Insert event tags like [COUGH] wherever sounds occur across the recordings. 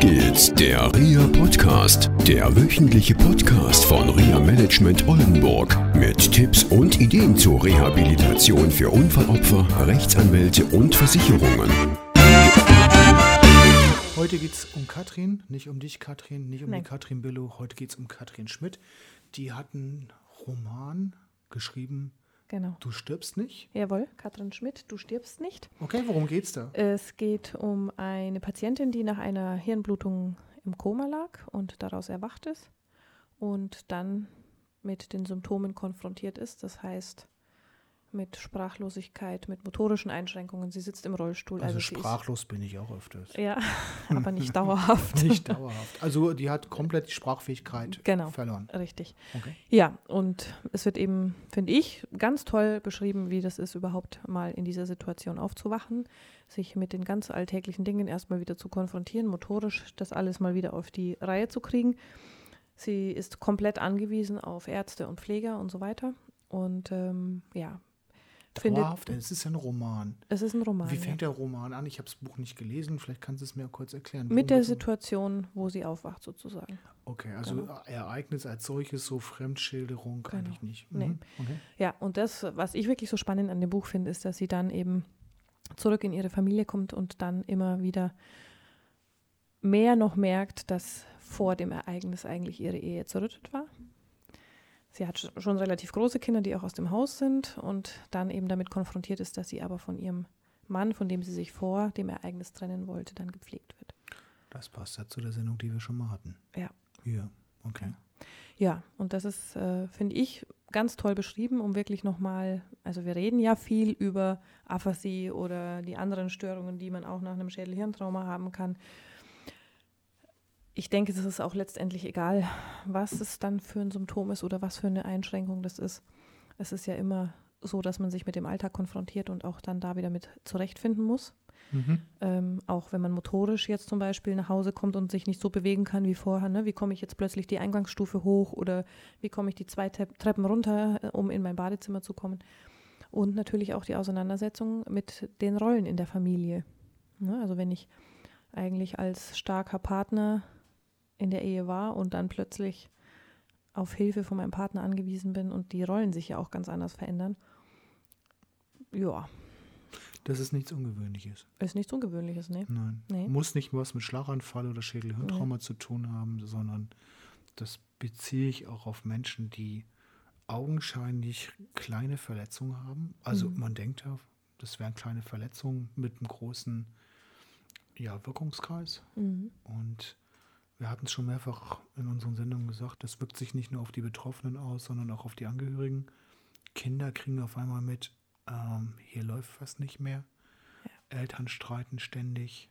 geht's, der RIA Podcast, der wöchentliche Podcast von RIA Management Oldenburg mit Tipps und Ideen zur Rehabilitation für Unfallopfer, Rechtsanwälte und Versicherungen. Heute geht es um Katrin, nicht um dich, Katrin, nicht um Nein. die Katrin Billow. Heute geht es um Katrin Schmidt. Die hat einen Roman geschrieben, Genau. Du stirbst nicht. Jawohl, Katrin Schmidt, du stirbst nicht. Okay, worum geht's da? Es geht um eine Patientin, die nach einer Hirnblutung im Koma lag und daraus erwacht ist und dann mit den Symptomen konfrontiert ist. Das heißt, mit Sprachlosigkeit, mit motorischen Einschränkungen. Sie sitzt im Rollstuhl. Also, sie sprachlos bin ich auch öfters. Ja, [LAUGHS] aber nicht dauerhaft. [LAUGHS] Nicht dauerhaft. Also die hat komplett die Sprachfähigkeit Genau. verloren. Richtig. Okay. Ja, und es wird eben, finde ich, ganz toll beschrieben, wie das ist, überhaupt mal in dieser Situation aufzuwachen, sich mit den ganz alltäglichen Dingen erstmal wieder zu konfrontieren, motorisch das alles mal wieder auf die Reihe zu kriegen. Sie ist komplett angewiesen auf Ärzte und Pfleger und so weiter. Und ähm, ja, Dauerhaft, denn es ist ja ein Roman. es ist ein Roman. Wie ja. fängt der Roman an? Ich habe das Buch nicht gelesen. Vielleicht kannst du es mir kurz erklären. Worum Mit der? Situation, wo sie aufwacht, sozusagen. Okay, also Genau. Ereignis als solches, so Fremdschilderung Genau. eigentlich nicht. Nee. Mhm. Okay. Ja, und das, was ich wirklich so spannend an dem Buch finde, ist, dass sie dann eben zurück in ihre Familie kommt und dann immer wieder mehr noch merkt, dass vor dem Ereignis eigentlich ihre Ehe zerrüttet war. Sie hat sch- schon relativ große Kinder, die auch aus dem Haus sind und dann eben damit konfrontiert ist, dass sie aber von ihrem Mann, von dem sie sich vor dem Ereignis trennen wollte, dann gepflegt wird. Das passt ja zu der Sendung, die wir schon mal hatten. Ja. Ja, okay. Ja, und das ist, äh, finde ich, ganz toll beschrieben, um wirklich nochmal, also wir reden ja viel über Aphasie oder die anderen Störungen, die man auch nach einem Schädel-Hirntrauma haben kann. Ich denke, es ist auch letztendlich egal, was es dann für ein Symptom ist oder was für eine Einschränkung das ist. Es ist ja immer so, dass man sich mit dem Alltag konfrontiert und auch dann da wieder mit zurechtfinden muss. Mhm. Ähm, auch wenn man motorisch jetzt zum Beispiel nach Hause kommt und sich nicht so bewegen kann wie vorher. Ne? Wie komme ich jetzt plötzlich die Eingangsstufe hoch oder wie komme ich die zwei Te Treppen runter, äh, um in mein Badezimmer zu kommen? Und natürlich auch die Auseinandersetzung mit den Rollen in der Familie. Ne? Also wenn ich eigentlich als starker Partner in der Ehe war und dann plötzlich auf Hilfe von meinem Partner angewiesen bin und die Rollen sich ja auch ganz anders verändern. Ja, Das ist nichts Ungewöhnliches. ist nichts Ungewöhnliches, ne? Nein. Nee. Muss nicht was mit Schlaganfall oder Schädelhirntrauma zu tun haben, sondern das beziehe ich auch auf Menschen, die augenscheinlich kleine Verletzungen haben. Also Mhm. man denkt ja, das wären kleine Verletzungen mit einem großen ja, Wirkungskreis. Mhm. Und wir hatten es schon mehrfach in unseren Sendungen gesagt, das wirkt sich nicht nur auf die Betroffenen aus, sondern auch auf die Angehörigen. Kinder kriegen auf einmal mit, ähm, hier läuft was nicht mehr. Eltern streiten ständig.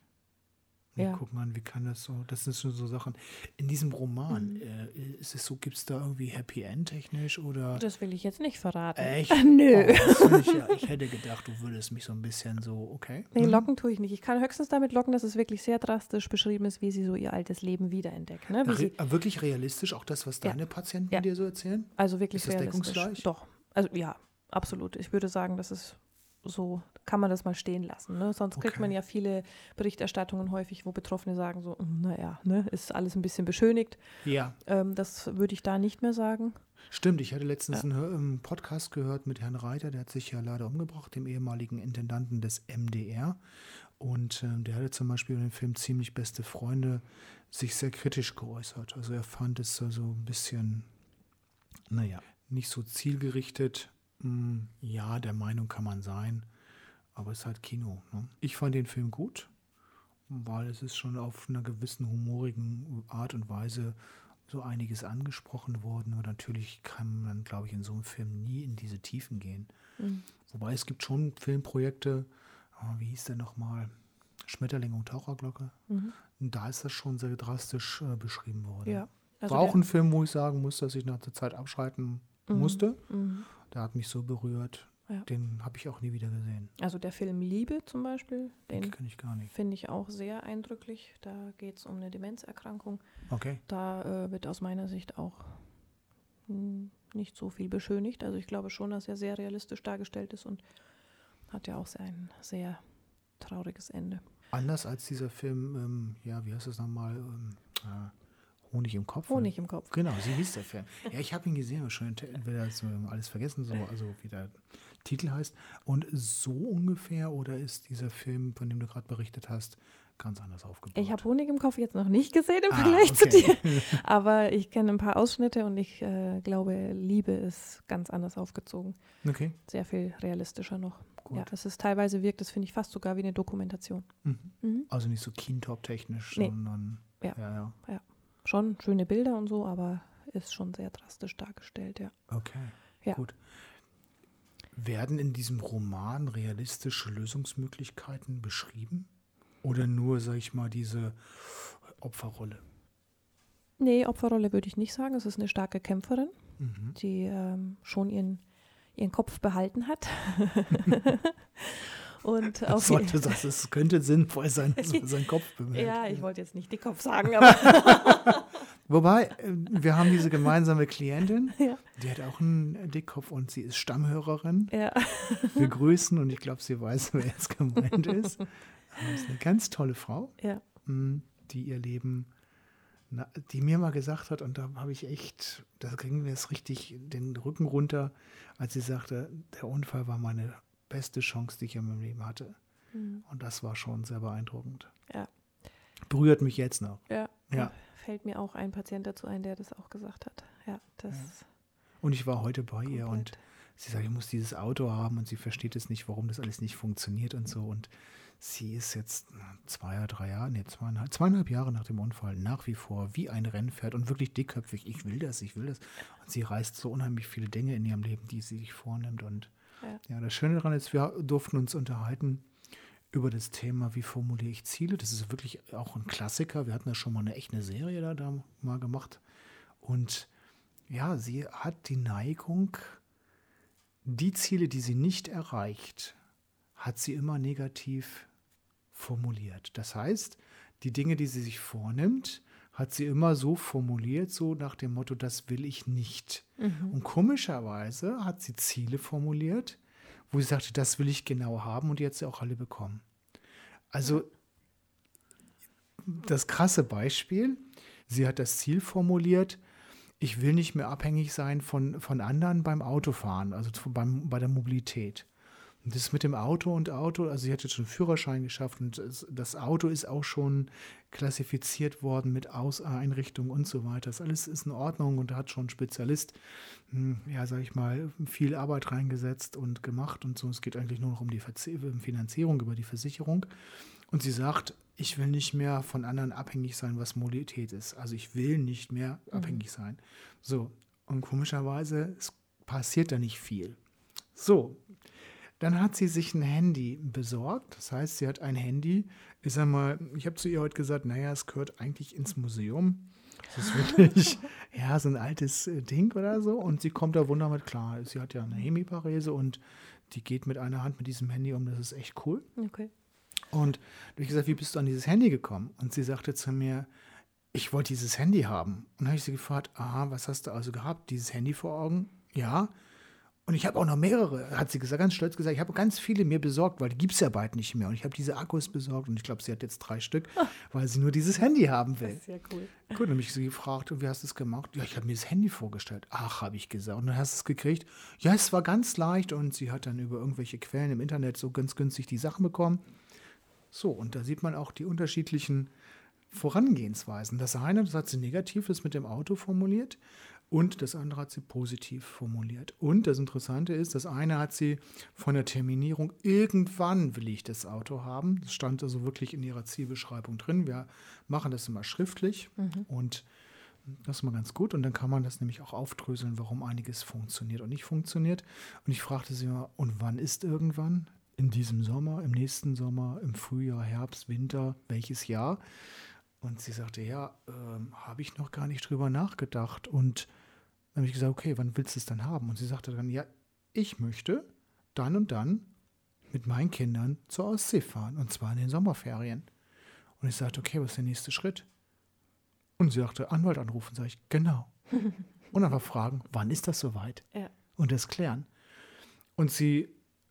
Und Ja. Guck mal, wie kann das so? Das sind so, so Sachen. In diesem Roman, Mhm. äh, ist es so, gibt es da irgendwie Happy End technisch oder? Das will ich jetzt nicht verraten. Echt? [LAUGHS] Nö. Oh, ich, ja, ich hätte gedacht, du würdest mich so ein bisschen so, okay. Nee, Mhm. locken tue ich nicht. Ich kann höchstens damit locken, dass es wirklich sehr drastisch beschrieben ist, wie sie so ihr altes Leben wiederentdeckt. Ne? Re sie, äh, wirklich realistisch, auch das, was Ja. deine Patienten Ja. dir so erzählen? also wirklich Ist das realistisch. deckungsgleich? Doch. Also ja, absolut. Ich würde sagen, das ist so, kann man das mal stehen lassen. Ne? Sonst kriegt Okay. man ja viele Berichterstattungen häufig, wo Betroffene sagen so, "Mm, naja, ne, ist alles ein bisschen beschönigt. Ja, Ähm, das würde ich da nicht mehr sagen. Stimmt, ich hatte letztens einen Hör- einen Podcast gehört mit Herrn Reiter, der hat sich ja leider umgebracht, dem ehemaligen Intendanten des MDR. Und ähm, der hatte zum Beispiel in dem Film Ziemlich beste Freunde sich sehr kritisch geäußert. Also er fand es so so ein bisschen, naja, nicht so zielgerichtet. Hm, ja, der Meinung kann man sein, aber es ist halt Kino. Ne? Ich fand den Film gut, weil es ist schon auf einer gewissen humorigen Art und Weise so einiges angesprochen worden. Und natürlich kann man, glaube ich, in so einem Film nie in diese Tiefen gehen. Mhm. Wobei es gibt schon Filmprojekte, ah, wie hieß der nochmal? Schmetterling und Taucherglocke. Mhm. Und da ist das schon sehr drastisch äh, beschrieben worden. Ja. Also War auch ein Film, wo ich sagen muss, dass ich nach der Zeit abschalten musste. Mhm. Der hat mich so berührt. Ja. Den habe ich auch nie wieder gesehen. Also der Film Liebe zum Beispiel, Den kenne ich gar nicht. finde ich auch sehr eindrücklich. Da geht es um eine Demenzerkrankung. Okay. Da äh, wird aus meiner Sicht auch nicht so viel beschönigt. Also ich glaube schon, dass er sehr realistisch dargestellt ist und hat ja auch sein sehr trauriges Ende. Anders als dieser Film, ähm, ja, wie heißt das nochmal? Ähm, äh, Honig im Kopf. Honig im Kopf. Genau, so hieß der Film. Ja, ich habe ihn gesehen, aber schon wieder so alles vergessen, so, also wie der Titel heißt. Und so ungefähr, oder ist dieser Film, von dem du gerade berichtet hast, ganz anders aufgebaut? Ich habe Honig im Kopf jetzt noch nicht gesehen im Ah, Vergleich zu okay. dir. [LAUGHS] Aber ich kenne ein paar Ausschnitte und ich äh, glaube, Liebe ist ganz anders aufgezogen. Okay, Sehr viel realistischer noch. gut. Ja, es ist teilweise wirkt es, finde ich, fast sogar wie eine Dokumentation. Mhm. Mhm. Also nicht so Kintop-technisch, Nee. sondern. Ja. ja, ja. Schon schöne Bilder und so, aber ist schon sehr drastisch dargestellt, ja. Okay, Ja. gut. Werden in diesem Roman realistische Lösungsmöglichkeiten beschrieben? Oder nur, sag ich mal, diese Opferrolle? Nee, Opferrolle würde ich nicht sagen. Es ist eine starke Kämpferin, Mhm. die ähm, schon ihren, ihren Kopf behalten hat. [LAUGHS] [LAUGHS] und Das, sollte, das ist, könnte sinnvoll sein, dass man [LAUGHS] seinen Kopf bewegt. Ja, ich wollte jetzt nicht Dickkopf sagen, aber [LAUGHS] Wobei, äh, wir haben diese gemeinsame Klientin, [LAUGHS] Ja. die hat auch einen Dickkopf und sie ist Stammhörerin. ja. Wir grüßen und ich glaube, sie weiß, wer jetzt gemeint ist. Das ist eine ganz tolle Frau. ja. mh, die ihr Leben, die mir mal gesagt hat, und da habe ich echt, da ging mir es richtig den Rücken runter, als sie sagte, der Unfall war meine beste Chance, die ich in meinem Leben hatte. Mhm. Und das war schon sehr beeindruckend. Ja. Berührt mich jetzt noch. Ja. Ja. Fällt mir auch ein Patient dazu ein, der das auch gesagt hat. Ja, das Und ich war heute bei ihr und komplett. sie sagt, ich muss dieses Auto haben und sie versteht es nicht, warum das alles nicht funktioniert und so. Und sie ist jetzt zwei oder drei Jahre, nee, zweieinhalb, zweieinhalb Jahre nach dem Unfall nach wie vor wie ein Rennpferd und wirklich dickköpfig. Ich will das, ich will das. Und sie reißt so unheimlich viele Dinge in ihrem Leben, die sie sich vornimmt. Und Ja. ja, das Schöne daran ist, wir durften uns unterhalten über das Thema, wie formuliere ich Ziele. Das ist wirklich auch ein Klassiker. Wir hatten ja schon mal eine echte Serie da, da mal gemacht. Und ja, sie hat die Neigung, die Ziele, die sie nicht erreicht, hat sie immer negativ formuliert. Das heißt, die Dinge, die sie sich vornimmt, hat sie immer so formuliert, so nach dem Motto, das will ich nicht. Mhm. Und komischerweise hat sie Ziele formuliert, wo sie sagte, das will ich genau haben und die hat sie auch alle bekommen. Also das krasse Beispiel, sie hat das Ziel formuliert, ich will nicht mehr abhängig sein von, von anderen beim Autofahren, also beim, bei der Mobilität. Und das mit dem Auto und Auto, also sie hat jetzt schon einen Führerschein geschafft und das, Auto ist auch schon klassifiziert worden mit Aus Einrichtung und so weiter. Das alles ist in Ordnung und da hat schon ein Spezialist, hm, ja, sag ich mal, viel Arbeit reingesetzt und gemacht und so. Es geht eigentlich nur noch um die Finanzierung über die Versicherung. Und sie sagt, ich will nicht mehr von anderen abhängig sein, was Mobilität ist. Also ich will nicht mehr abhängig sein. So, und komischerweise es passiert da nicht viel. So, dann hat sie sich ein Handy besorgt. Das heißt, sie hat ein Handy. Ich sag mal, ich habe zu ihr heute gesagt, naja, es gehört eigentlich ins Museum. Das ist wirklich, [LAUGHS] ja, so ein altes äh, Ding oder so. Und sie kommt da wunderbar mit klar. Sie hat ja eine Hemiparese und die geht mit einer Hand mit diesem Handy um. Das ist echt cool. Okay. Und da habe ich gesagt, wie bist du an dieses Handy gekommen? Und sie sagte zu mir, ich wollte dieses Handy haben. Und dann habe ich sie gefragt, aha, was hast du also gehabt? Dieses Handy vor Augen? Ja. Und ich habe auch noch mehrere, hat sie gesagt, ganz stolz gesagt, ich habe ganz viele mir besorgt, weil die gibt es ja bald nicht mehr. Und ich habe diese Akkus besorgt und ich glaube, sie hat jetzt drei Stück, weil sie nur dieses Handy haben Das will. ist ja cool. Gut, dann habe ich sie gefragt, und wie hast du es gemacht? Ja, ich habe mir das Handy vorgestellt. Ach, habe ich gesagt. Und dann hast du es gekriegt. Ja, es war ganz leicht und sie hat dann über irgendwelche Quellen im Internet so ganz günstig die Sachen bekommen. So, und da sieht man auch die unterschiedlichen Vorangehensweisen. Das eine, das hat sie negativ, das mit dem Auto formuliert. Und das andere hat sie positiv formuliert. Und das Interessante ist, das eine hat sie von der Terminierung, irgendwann will ich das Auto haben. Das stand also wirklich in ihrer Zielbeschreibung drin. Wir machen das immer schriftlich und das ist mal ganz gut. Und dann kann man das nämlich auch aufdröseln, warum einiges funktioniert und nicht funktioniert. Und ich fragte sie mal, und wann ist irgendwann? In diesem Sommer, im nächsten Sommer, im Frühjahr, Herbst, Winter, welches Jahr? Und sie sagte, ja, ähm, habe ich noch gar nicht drüber nachgedacht. Und dann habe ich gesagt, okay, wann willst du es dann haben? Und sie sagte dann, ja, ich möchte dann und dann mit meinen Kindern zur Ostsee fahren. Und zwar in den Sommerferien. Und ich sagte, okay, was ist der nächste Schritt? Und sie sagte, Anwalt anrufen. Sag ich, genau. [LAUGHS] Und einfach fragen, wann ist das soweit? Ja. Und das klären. Und sie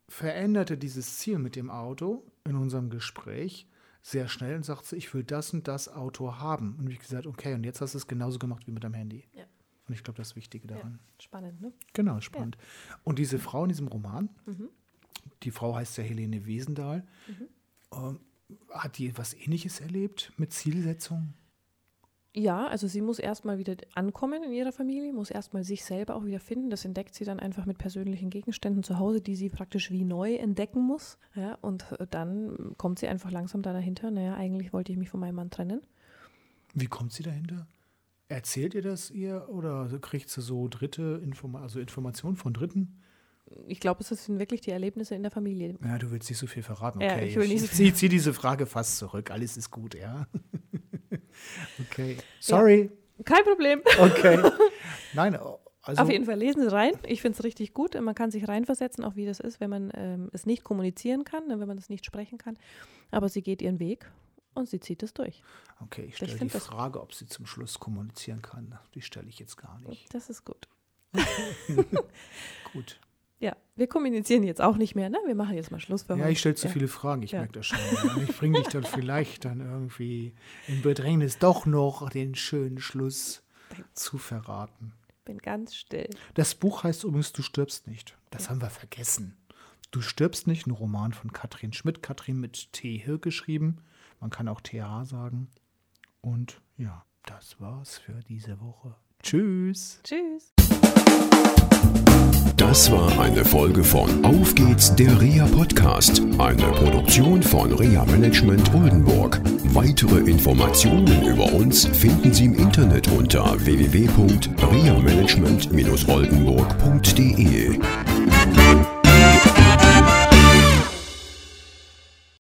veränderte dieses Ziel mit dem Auto in unserem Gespräch, sehr schnell und sagt, ich will das und das Auto haben. Und ich gesagt, okay, und jetzt hast du es genauso gemacht wie mit deinem Handy. Ja. Und ich glaube, das Wichtige daran. Ja, spannend, ne? Genau, spannend. Und diese Frau in diesem Roman, Mhm. die Frau heißt ja Helene Wesendahl, ähm, hat die etwas Ähnliches erlebt mit Zielsetzung? Ja, also sie muss erstmal wieder ankommen in ihrer Familie, muss erstmal sich selber auch wieder finden. Das entdeckt sie dann einfach mit persönlichen Gegenständen zu Hause, die sie praktisch wie neu entdecken muss. Ja, und äh, dann kommt sie einfach langsam da dahinter, naja, eigentlich wollte ich mich von meinem Mann trennen. Wie kommt sie dahinter? Erzählt ihr das ihr oder kriegt sie so dritte Informa also Informationen von Dritten? Ich glaube, es sind wirklich die Erlebnisse in der Familie. Ja, du willst nicht so viel verraten. Ja, Okay, ich will nicht so ich zieh, zieh [LAUGHS] diese Frage fast zurück. Alles ist gut, ja. [LAUGHS] okay. Sorry. Kein Problem. Okay. [LAUGHS] Nein, also Auf jeden Fall lesen Sie rein. Ich finde es richtig gut. Man kann sich reinversetzen, auch wie das ist, wenn man ähm, es nicht kommunizieren kann, ne, wenn man es nicht sprechen kann. Aber sie geht ihren Weg und sie zieht es durch. Okay, ich stelle die Frage, ob sie zum Schluss kommunizieren kann. Die stelle ich jetzt gar nicht. Das ist gut. [LAUGHS] Gut. Ja, wir kommunizieren jetzt auch nicht mehr, ne? Wir machen jetzt mal Schluss für Ja, heute. ich stelle zu Ja. viele Fragen, ich Ja. merke das schon. Ja. Ich bringe dich dann [LAUGHS] vielleicht dann irgendwie in Bedrängnis, doch noch den schönen Schluss zu verraten. Bin ganz still. Das Buch heißt übrigens Du stirbst nicht. Das haben wir vergessen. Du stirbst nicht, ein Roman von Katrin Schmidt. Katrin mit T hier geschrieben. Man kann auch TH sagen. Und ja, das war's für diese Woche. Tschüss. Tschüss. Das war eine Folge von Auf geht's, der REA Podcast, eine Produktion von REA Management Oldenburg. Weitere Informationen über uns finden Sie im Internet unter www.reamanagement-oldenburg.de.